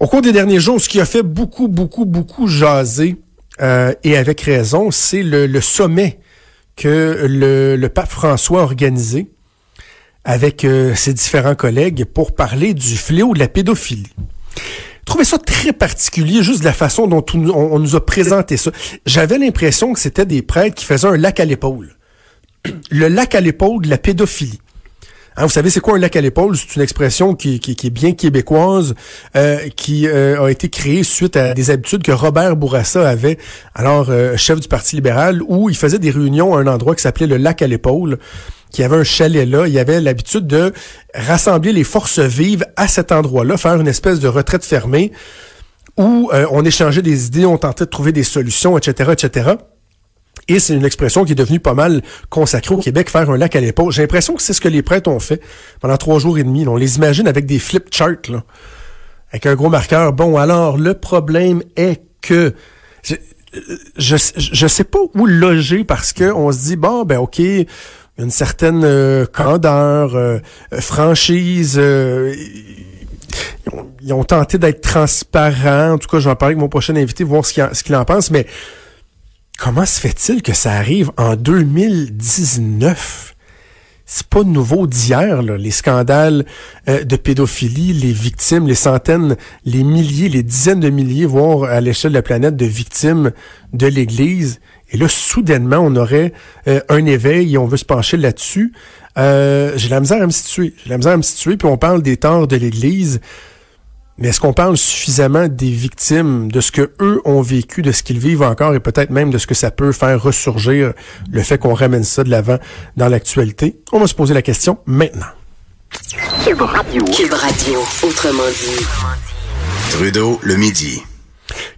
Au cours des derniers jours, ce qui a fait beaucoup, beaucoup, beaucoup jaser, euh, et avec raison, c'est le, sommet que le, pape François a organisé avec euh, ses différents collègues pour parler du fléau de la pédophilie. Je trouvais ça très particulier, juste la façon dont on, on nous a présenté ça. J'avais l'impression que c'était des prêtres qui faisaient un lac à l'épaule. Le lac à l'épaule de la pédophilie. Hein, vous savez, c'est quoi un lac à l'épaule? C'est une expression qui, est bien québécoise, euh, qui euh, a été créée suite à des habitudes que Robert Bourassa avait, alors euh, chef du Parti libéral, où il faisait des réunions à un endroit qui s'appelait le lac à l'épaule qui avait un chalet là, il avait l'habitude de rassembler les forces vives à cet endroit-là, faire une espèce de retraite fermée où on échangeait des idées, on tentait de trouver des solutions, etc., etc. Et c'est une expression qui est devenue pas mal consacrée au Québec, faire un lac à l'épaule. J'ai l'impression que c'est ce que les prêtres ont fait pendant trois jours et demi. On les imagine avec des flip charts, là, avec un gros marqueur. Bon, alors, le problème est que... Je, je, je sais pas où loger parce que on se dit, bon, ben OK, une certaine euh, candeur, euh, franchise... Euh, ils, ont, tenté d'être transparents. En tout cas, je vais en parler avec mon prochain invité, voir ce qu'il en pense. Mais Comment se fait-il que ça arrive en 2019? C'est pas nouveau d'hier, les scandales euh, de pédophilie, les victimes, les centaines, les milliers, les dizaines de milliers, voire à l'échelle de la planète, de victimes de l'Église. Et là, soudainement, on aurait euh, un éveil et on veut se pencher là-dessus. Euh, j'ai la misère à me situer. J'ai la misère à me situer, puis on parle des torts de l'Église. Mais est-ce qu'on parle suffisamment des victimes, de ce que eux ont vécu, de ce qu'ils vivent encore et peut-être même de ce que ça peut faire ressurgir le fait qu'on ramène ça de l'avant dans l'actualité? On va se poser la question maintenant. Cube Radio. Cube Radio, autrement dit. Trudeau, le midi.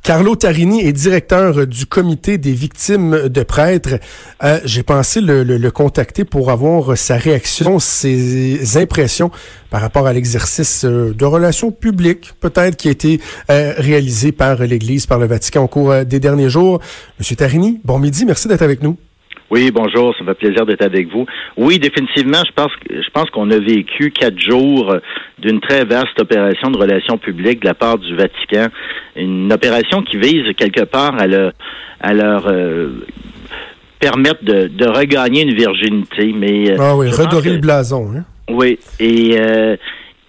Carlo Tarini est directeur du comité des victimes de prêtres. Euh, J'ai pensé le, contacter pour avoir sa réaction, ses impressions par rapport à l'exercice euh, de relations publiques, peut-être, qui a été euh, réalisé par l'Église, par le Vatican au cours des derniers jours. Monsieur Tarini, bon midi, merci d'être avec nous. Oui, bonjour, ça me fait plaisir d'être avec vous. Oui, définitivement, je pense je pense qu'on a vécu quatre jours d'une très vaste opération de relations publiques de la part du Vatican, une opération qui vise quelque part à leur à leur euh, permettre de, de, regagner une virginité, mais euh, ah oui, redorer le blason. Hein? Oui, et euh,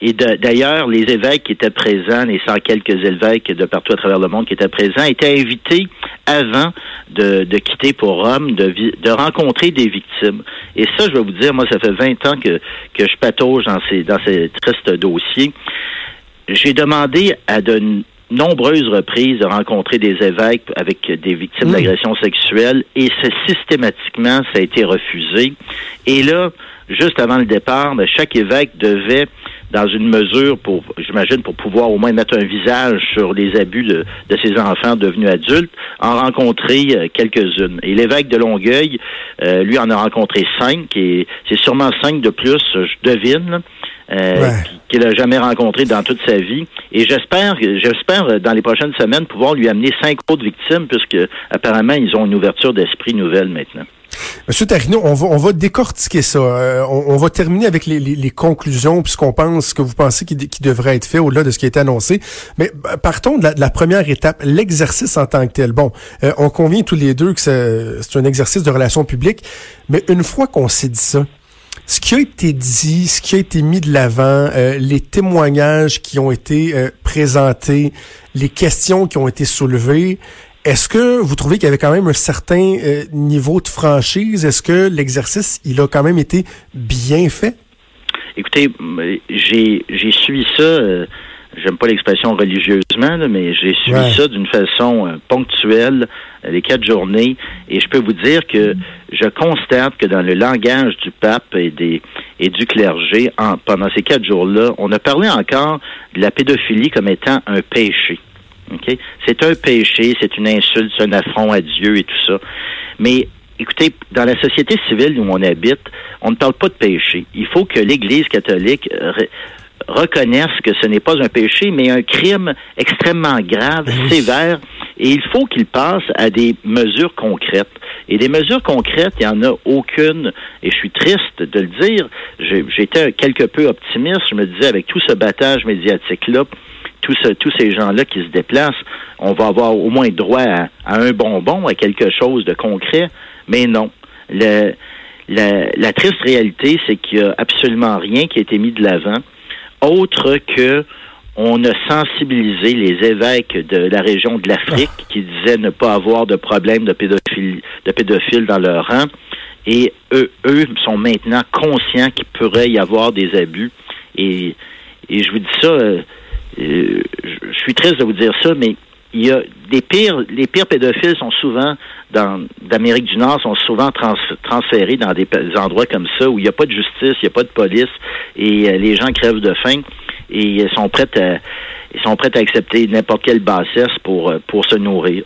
et d'ailleurs, les évêques qui étaient présents, les cent quelques évêques de partout à travers le monde qui étaient présents, étaient invités avant de, de quitter pour Rome, de, de rencontrer des victimes. Et ça, je vais vous dire, moi, ça fait 20 ans que, que je patauge dans ces, dans ces tristes dossiers. J'ai demandé à de nombreuses reprises de rencontrer des évêques avec des victimes mmh. d'agressions sexuelles et systématiquement, ça a été refusé. Et là, juste avant le départ, ben, chaque évêque devait dans une mesure pour, j'imagine, pour pouvoir au moins mettre un visage sur les abus de, de ces enfants devenus adultes, en rencontrer euh, quelques-unes. Et l'évêque de Longueuil, euh, lui, en a rencontré cinq, et c'est sûrement cinq de plus, je devine, euh, qu'il n'a jamais rencontré dans toute sa vie. Et j'espère, j'espère dans les prochaines semaines pouvoir lui amener cinq autres victimes, puisque apparemment ils ont une ouverture d'esprit nouvelle maintenant. Monsieur Tarino, on va, on va décortiquer ça. Euh, on, va terminer avec les, les, les conclusions, puisqu'on pense que vous pensez qu'il devrait être fait au-delà de ce qui a été annoncé. Mais bah, partons de la, première étape, l'exercice en tant que tel. Bon, euh, on convient tous les deux que c'est un exercice de relations publiques, mais une fois qu'on s'est dit ça, ce qui a été dit, ce qui a été mis de l'avant, euh, les témoignages qui ont été présentés, les questions qui ont été soulevées, est-ce que vous trouvez qu'il y avait quand même un certain euh, niveau de franchise? Est-ce que l'exercice, il a quand même été bien fait? Écoutez, j'ai suivi ça. Euh, j'aime pas l'expression religieusement, mais j'ai suivi ça d'une façon euh, ponctuelle les quatre journées. Et je peux vous dire que je constate que dans le langage du pape et des et du clergé, pendant ces quatre jours-là, on a parlé encore de la pédophilie comme étant un péché. OK? C'est un péché, c'est une insulte, c'est un affront à Dieu et tout ça. Mais écoutez, dans la société civile où on habite, on ne parle pas de péché. Il faut que l'Église catholique re- reconnaisse que ce n'est pas un péché, mais un crime extrêmement grave, sévère, et il faut qu'il passe à des mesures concrètes. Et des mesures concrètes, il n'y en a aucune, et je suis triste de le dire, j'étais quelque peu optimiste, je me disais avec tout ce battage médiatique-là, tous, ce- tous ces gens-là qui se déplacent, on va avoir au moins droit à, à un bonbon, à quelque chose de concret, mais non. Le, la, la triste réalité, c'est qu'il n'y a absolument rien qui a été mis de l'avant, autre que on a sensibilisé les évêques de la région de l'Afrique qui disaient ne pas avoir de problème de pédophiles dans leur rang. Et eux, eux sont maintenant conscients qu'il pourrait y avoir des abus. Et, et je vous dis ça, euh, euh, je je suis triste de vous dire ça, mais il y a des pires, les pires pédophiles sont souvent dans d'Amérique du Nord sont souvent trans- transférés dans des, endroits comme ça où il n'y a pas de justice, il n'y a pas de police et euh, les gens crèvent de faim et ils sont prêts à ils sont prêts à accepter n'importe quelle bassesse pour euh, pour se nourrir.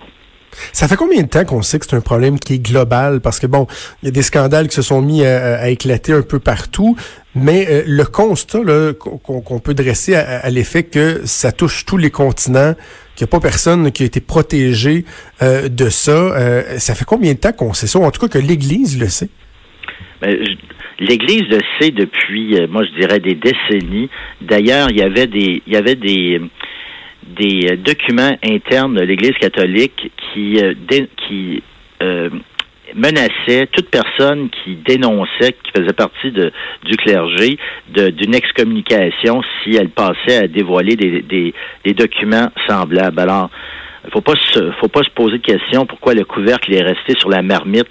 Ça fait combien de temps qu'on sait que c'est un problème qui est global? Parce que bon, il y a des scandales qui se sont mis à, à éclater un peu partout, mais euh, le constat qu'on peut dresser à, à l'effet que ça touche tous les continents, qu'il n'y a pas personne qui a été protégé euh, de ça, euh, ça fait combien de temps qu'on sait ça? En tout cas que l'Église le sait. Ben, L'Église le sait depuis, euh, moi je dirais des décennies. D'ailleurs, il y avait des, il y avait des, des documents internes de l'Église catholique qui, qui menaçaient toute personne qui dénonçait, qui faisait partie du clergé, d'une excommunication si elle passait à dévoiler des, documents semblables. Alors, il faut pas se, faut pas se poser de question pourquoi le couvercle est resté sur la marmite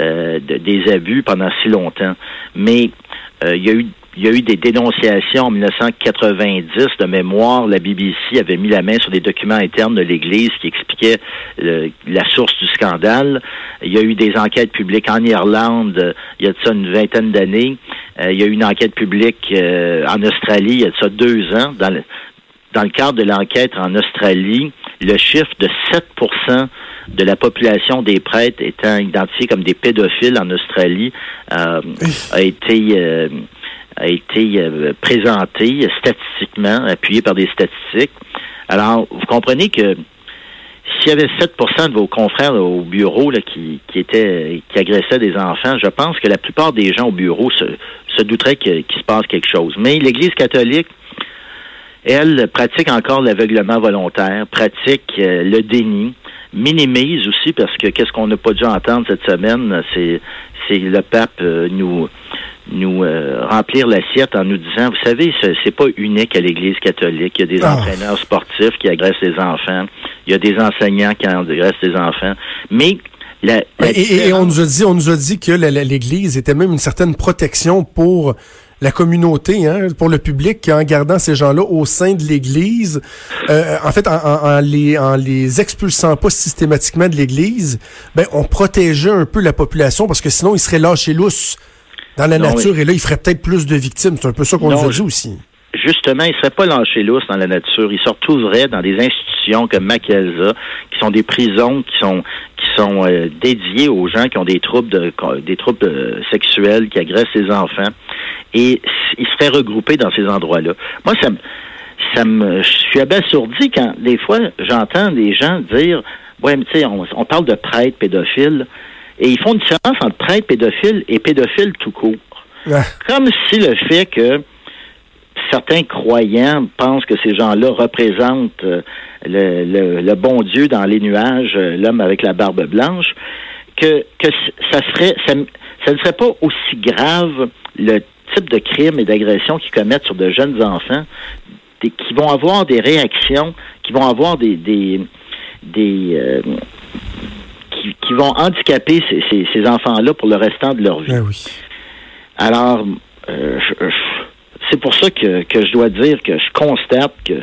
euh, de- des abus pendant si longtemps. Mais euh, il y a eu il y a eu des dénonciations en 1990 de mémoire. La BBC avait mis la main sur des documents internes de l'Église qui expliquaient euh, la source du scandale. Il y a eu des enquêtes publiques en Irlande euh, il y a de ça une vingtaine d'années. Euh, il y a eu une enquête publique euh, en Australie il y a de ça deux ans. Dans le, dans le cadre de l'enquête en Australie, le chiffre de 7% de la population des prêtres étant identifiés comme des pédophiles en Australie euh, a été euh, a été euh, présenté statistiquement, appuyé par des statistiques. Alors, vous comprenez que s'il y avait 7% de vos confrères au bureau là, qui, qui qui agressaient des enfants, je pense que la plupart des gens au bureau se, se douteraient qu'il se passe quelque chose. Mais l'Église catholique, elle pratique encore l'aveuglement volontaire, pratique euh, le déni, minimise aussi parce que qu'est-ce qu'on n'a pas dû entendre cette semaine, c'est c'est le pape euh, nous nous euh, remplir l'assiette en nous disant, vous savez, ce- c'est pas unique à l'Église catholique. Il y a des Ah. entraîneurs sportifs qui agressent les enfants, il y a des enseignants qui agressent les enfants, mais la, la Et, et- on nous a dit, on nous a dit que l'Église était même une certaine protection pour la communauté, hein, pour le public, en gardant ces gens-là au sein de l'Église. Euh, en fait, en, en- en les, en les expulsant pas systématiquement de l'Église, ben on protégeait un peu la population parce que sinon ils seraient lâchés lousses dans la Non, nature et là ils feraient peut-être plus de victimes. C'est un peu ça qu'on nous a dit aussi. justement, ils ne seraient pas lâchés lousses dans la nature. Ils se retrouveraient dans des institutions comme Macalza, qui sont des prisons qui sont qui sont euh, dédiées aux gens qui ont des troubles de des troubles euh, sexuels, qui agressent les enfants, et ils seraient regroupés dans ces endroits-là. Moi, ça me ça me je suis abasourdi quand des fois j'entends des gens dire ouais mais tu sais on, on parle de prêtres pédophiles et ils font une différence entre prêtres pédophiles et pédophiles tout court Ah. comme si le fait que certains croyants pensent que ces gens-là représentent euh, le, le- le bon Dieu dans les nuages, euh, l'homme avec la barbe blanche, que, que ça serait ça ne serait pas aussi grave le type de crime et d'agression qu'ils commettent sur de jeunes enfants, des- qui vont avoir des réactions, qui vont avoir des des, des euh, qui, qui vont handicaper ces, ces, ces enfants-là pour le restant de leur vie. Ben oui. Alors, euh, c'est pour ça que, que je dois dire que je constate que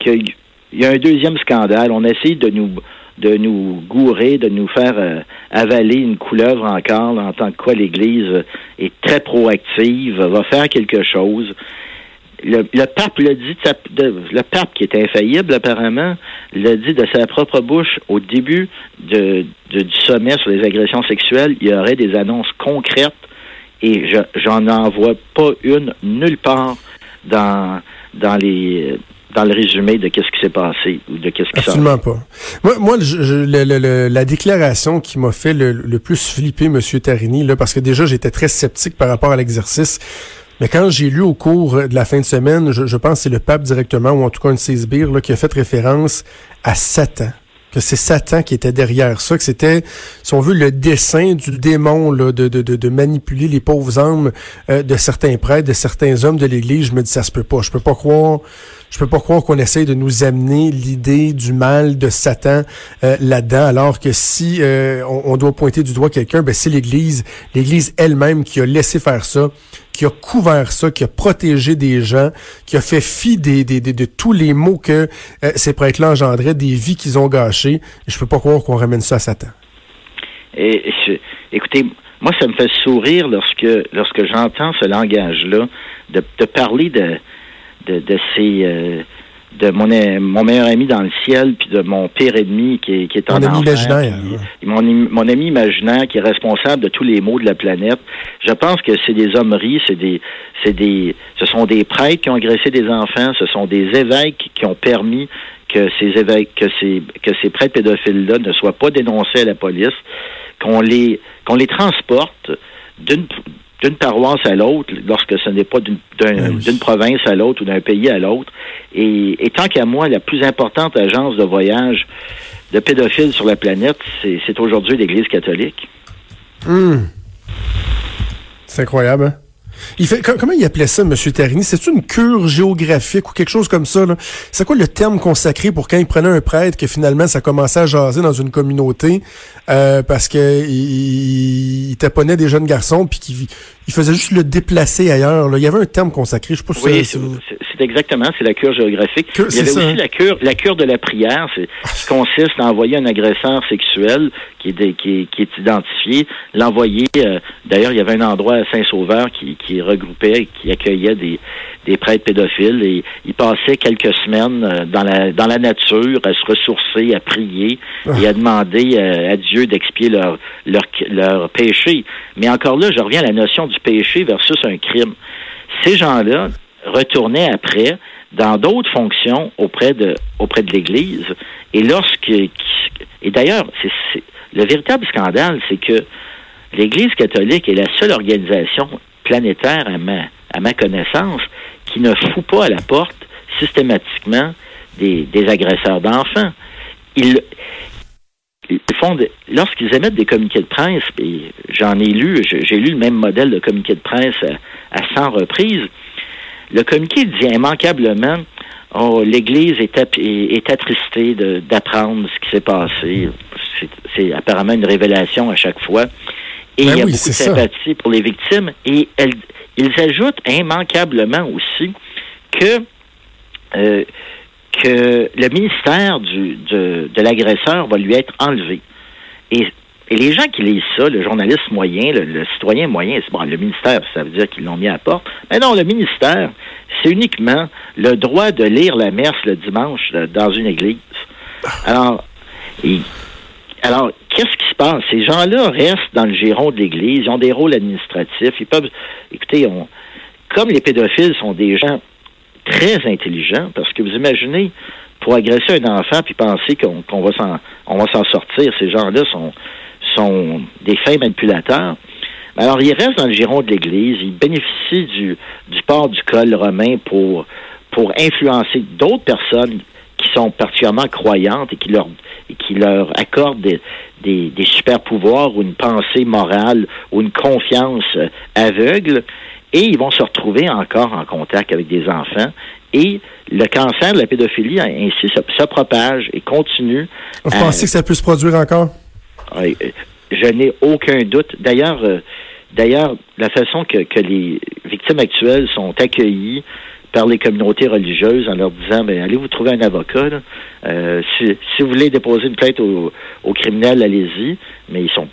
qu'il y a un deuxième scandale. On essaie de nous de nous gourer, de nous faire euh, avaler une couleuvre encore, en tant que quoi l'Église est très proactive, va faire quelque chose. le, le pape dit, le pape qui est infaillible apparemment, l'a dit de sa propre bouche au début du sommet sur les agressions sexuelles, il y aurait des annonces concrètes et je j'en en vois pas une nulle part dans dans les dans le résumé de qu'est-ce qui s'est passé ou de qu'est-ce qui Absolument pas. Moi, moi je- je- le- le- le- la déclaration qui m'a fait le, le plus flipper, Monsieur Tarini, là, parce que déjà j'étais très sceptique par rapport à l'exercice. Mais quand j'ai lu au cours de la fin de semaine, je, je pense que c'est le pape directement, ou en tout cas un de ses sbires, là, qui a fait référence à Satan. Que c'est Satan qui était derrière ça, que c'était, si on veut, le dessin du démon là, de, de, de, de manipuler les pauvres âmes euh, de certains prêtres, de certains hommes de l'Église. Je me dis, ça se peut pas. Je peux pas croire je peux pas croire qu'on essaye de nous amener l'idée du mal de Satan euh, là-dedans, alors que si euh, on, doit pointer du doigt quelqu'un, ben c'est l'Église, l'Église elle-même qui a laissé faire ça, qui a couvert ça, qui a protégé des gens, qui a fait fi des, de tous les maux que euh, ces prêtres-là engendraient, des vies qu'ils ont gâchées. Je peux pas croire qu'on ramène ça à Satan. Et, écoutez, moi, ça me fait sourire lorsque lorsque j'entends ce langage-là, de, de parler de de, de ces euh, de mon, euh, mon meilleur ami dans le ciel, puis de mon pire ennemi qui est, qui est en Mon ami enfer, imaginaire, puis- mon, mon ami imaginaire qui est responsable de tous les maux de la planète. Je pense que c'est des hommeries, c'est des c'est des ce sont des prêtres qui ont agressé des enfants, ce sont des évêques qui ont permis que ces évêques que ces que ces prêtres pédophiles-là ne soient pas dénoncés à la police, qu'on les qu'on les transporte d'une d'une paroisse à l'autre lorsque ce n'est pas d'une Ben oui. d'une province à l'autre ou d'un pays à l'autre. Et, et tant qu'à moi, la plus importante agence de voyage de pédophiles sur la planète, c'est aujourd'hui l'Église catholique. Hum. C'est incroyable, hein? Comment il appelait ça, M. Tarini? C'est une cure géographique ou quelque chose comme ça? C'est quoi le terme consacré pour quand il prenait un prêtre que finalement ça commençait à jaser dans une communauté euh, parce que il, il taponnait des jeunes garçons puis qu'il il faisait juste le déplacer ailleurs. Là. Il y avait un terme consacré. Je sais pas Oui, c'est exactement, c'est la cure géographique. Que- Il y avait ça, aussi hein? la cure, la cure de la prière, c'est qui consiste à envoyer un agresseur sexuel qui est, dé- qui est, qui est identifié, l'envoyer. euh, D'ailleurs, il y avait un endroit à Saint-Sauveur qui, qui regroupait, qui accueillait des, des prêtres pédophiles et ils passaient quelques semaines euh, dans la dans la nature à se ressourcer, à prier et à demander euh, à Dieu d'expier leur leur leur péché. Mais encore là, je reviens à la notion du péché versus un crime. Ces gens-là retournaient après dans d'autres fonctions auprès de auprès de l'Église. Et lorsque et d'ailleurs, c'est c'est- le véritable scandale, c'est que l'Église catholique est la seule organisation planétaire à ma à ma connaissance qui ne fout pas à la porte systématiquement des, des agresseurs d'enfants. Ils, ils font de- lorsqu'ils émettent des communiqués de presse, et j'en ai lu, j'ai lu le même modèle de communiqué de presse à, à 100 reprises, le communiqué dit immanquablement oh, l'Église est, attristée de- d'apprendre ce qui s'est passé. C'est- C'est apparemment une révélation à chaque fois. Et Ben il y a oui, beaucoup de ça. sympathie pour les victimes. Et ils ajoutent immanquablement aussi que euh, que le ministère du, de, de l'agresseur va lui être enlevé. Et, et les gens qui lisent ça, le journaliste moyen, le, citoyen moyen, c'est bon, le ministère, ça veut dire qu'ils l'ont mis à porte. Mais non, le ministère, c'est uniquement le droit de lire la messe le dimanche euh, dans une église. Alors, alors, qu'est-ce qui se passe? Ces gens-là restent dans le giron de l'Église, ils ont des rôles administratifs, ils peuvent, écoutez, comme les pédophiles sont des gens très intelligents, parce que vous imaginez, pour agresser un enfant puis penser qu'on va s'en sortir, ces gens-là sont, des fins manipulateurs. Alors, ils restent dans le giron de l'Église, ils bénéficient du, port du col romain pour influencer d'autres personnes qui sont particulièrement croyantes et qui leur, et qui leur accordent des, des, des super pouvoirs ou une pensée morale ou une confiance euh, aveugle. Et ils vont se retrouver encore en contact avec des enfants. Et le cancer de la pédophilie ainsi se, se propage et continue. Vous à- pensez que ça peut se produire encore? oui, euh, je n'ai aucun doute. D'ailleurs, euh, d'ailleurs, la façon que, que les victimes actuelles sont accueillies par les communautés religieuses en leur disant ben, allez vous trouver un avocat. Euh, si, si vous voulez déposer une plainte au, au criminel, allez-y. Mais ils sont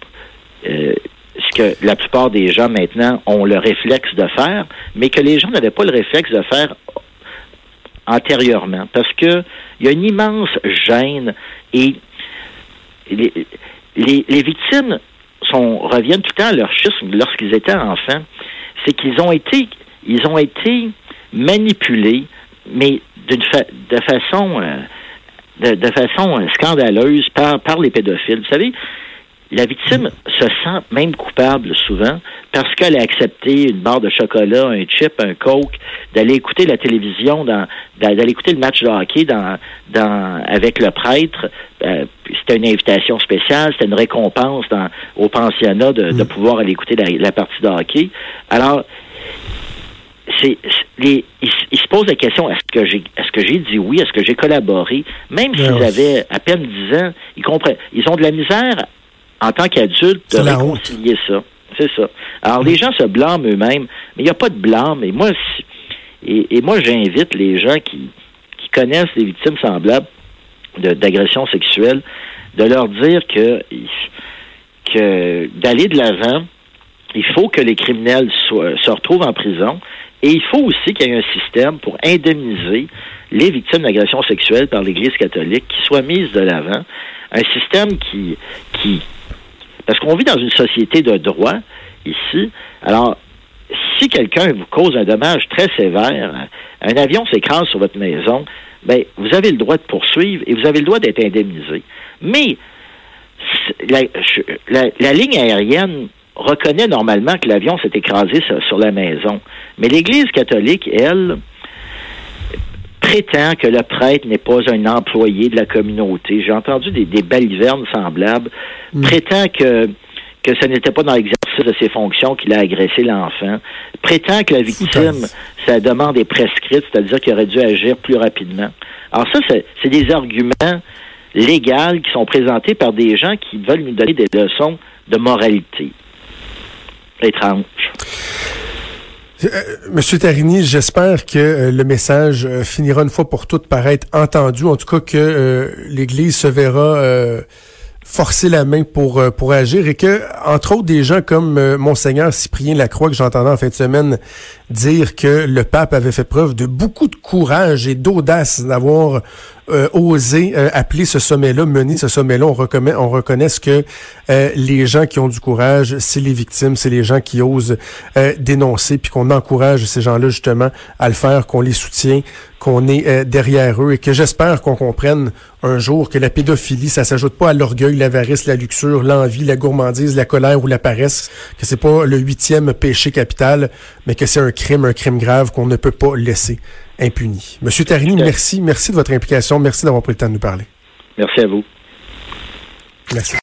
euh, ce que la plupart des gens maintenant ont le réflexe de faire, mais que les gens n'avaient pas le réflexe de faire antérieurement. Parce que il y a une immense gêne et les, les, les victimes sont, reviennent tout le temps à leur schisme lorsqu'ils étaient enfants. C'est qu'ils ont été, ils ont été manipulés, mais d'une fa de façon, euh, de, de, façon scandaleuse par, par les pédophiles. Vous savez, la victime se sent même coupable souvent parce qu'elle a accepté une barre de chocolat, un chip, un coke, d'aller écouter la télévision, d'aller écouter le match de hockey dans, dans, avec le prêtre. Euh, c'était une invitation spéciale, c'était une récompense dans, au pensionnat de, de pouvoir aller écouter la, la partie de hockey. Alors, c'est, les, ils, ils, se posent la question est-ce que j'ai est-ce que j'ai dit oui, est-ce que j'ai collaboré, même s'ils avaient à peine 10 ans, ils comprennent, ils ont de la misère en tant qu'adulte de réconcilier ça. C'est ça. Alors, les gens se blâment eux-mêmes, mais il n'y a pas de blâme. Et moi, et, et moi, j'invite les gens qui, qui connaissent des victimes semblables d'agressions sexuelles de leur dire que, que d'aller de l'avant, il faut que les criminels soient, se retrouvent en prison et il faut aussi qu'il y ait un système pour indemniser les victimes d'agressions sexuelles par l'Église catholique qui soit mise de l'avant. Un système qui, parce qu'on vit dans une société de droit ici. Alors, si quelqu'un vous cause un dommage très sévère, un avion s'écrase sur votre maison, ben, vous avez le droit de poursuivre et vous avez le droit d'être indemnisé. Mais la, ligne aérienne reconnaît normalement que l'avion s'est écrasé sur, la maison. Mais l'Église catholique, elle, prétend que le prêtre n'est pas un employé de la communauté. J'ai entendu des, des balivernes semblables. Mm. Prétend que que ce n'était pas dans l'exercice de ses fonctions qu'il a agressé l'enfant, prétend que la victime, sa demande est prescrite, c'est-à-dire qu'il aurait dû agir plus rapidement. Alors ça, c'est des arguments légaux qui sont présentés par des gens qui veulent nous donner des leçons de moralité. Étrange. Euh, Monsieur Tarini, j'espère que euh, le message euh, finira une fois pour toutes par être entendu. En tout cas, que l'Église se verra forcer la main pour pour agir et que entre autres des gens comme monseigneur Cyprien Lacroix que j'entendais en fin de semaine dire que le pape avait fait preuve de beaucoup de courage et d'audace d'avoir euh, osé euh, appeler ce sommet-là, mener ce sommet-là. On reconnaît, on reconnaît que euh, les gens qui ont du courage, c'est les victimes, c'est les gens qui osent dénoncer, puis qu'on encourage ces gens-là justement à le faire, qu'on les soutient, qu'on est derrière eux et que j'espère qu'on comprenne un jour que la pédophilie, ça s'ajoute pas à l'orgueil, l'avarice, la luxure, l'envie, la gourmandise, la colère ou la paresse, que c'est pas le huitième péché capital, mais que c'est un crime, un crime grave qu'on ne peut pas laisser impuni. Monsieur Tarini, merci. Merci de votre implication. Merci d'avoir pris le temps de nous parler. Merci à vous. Merci.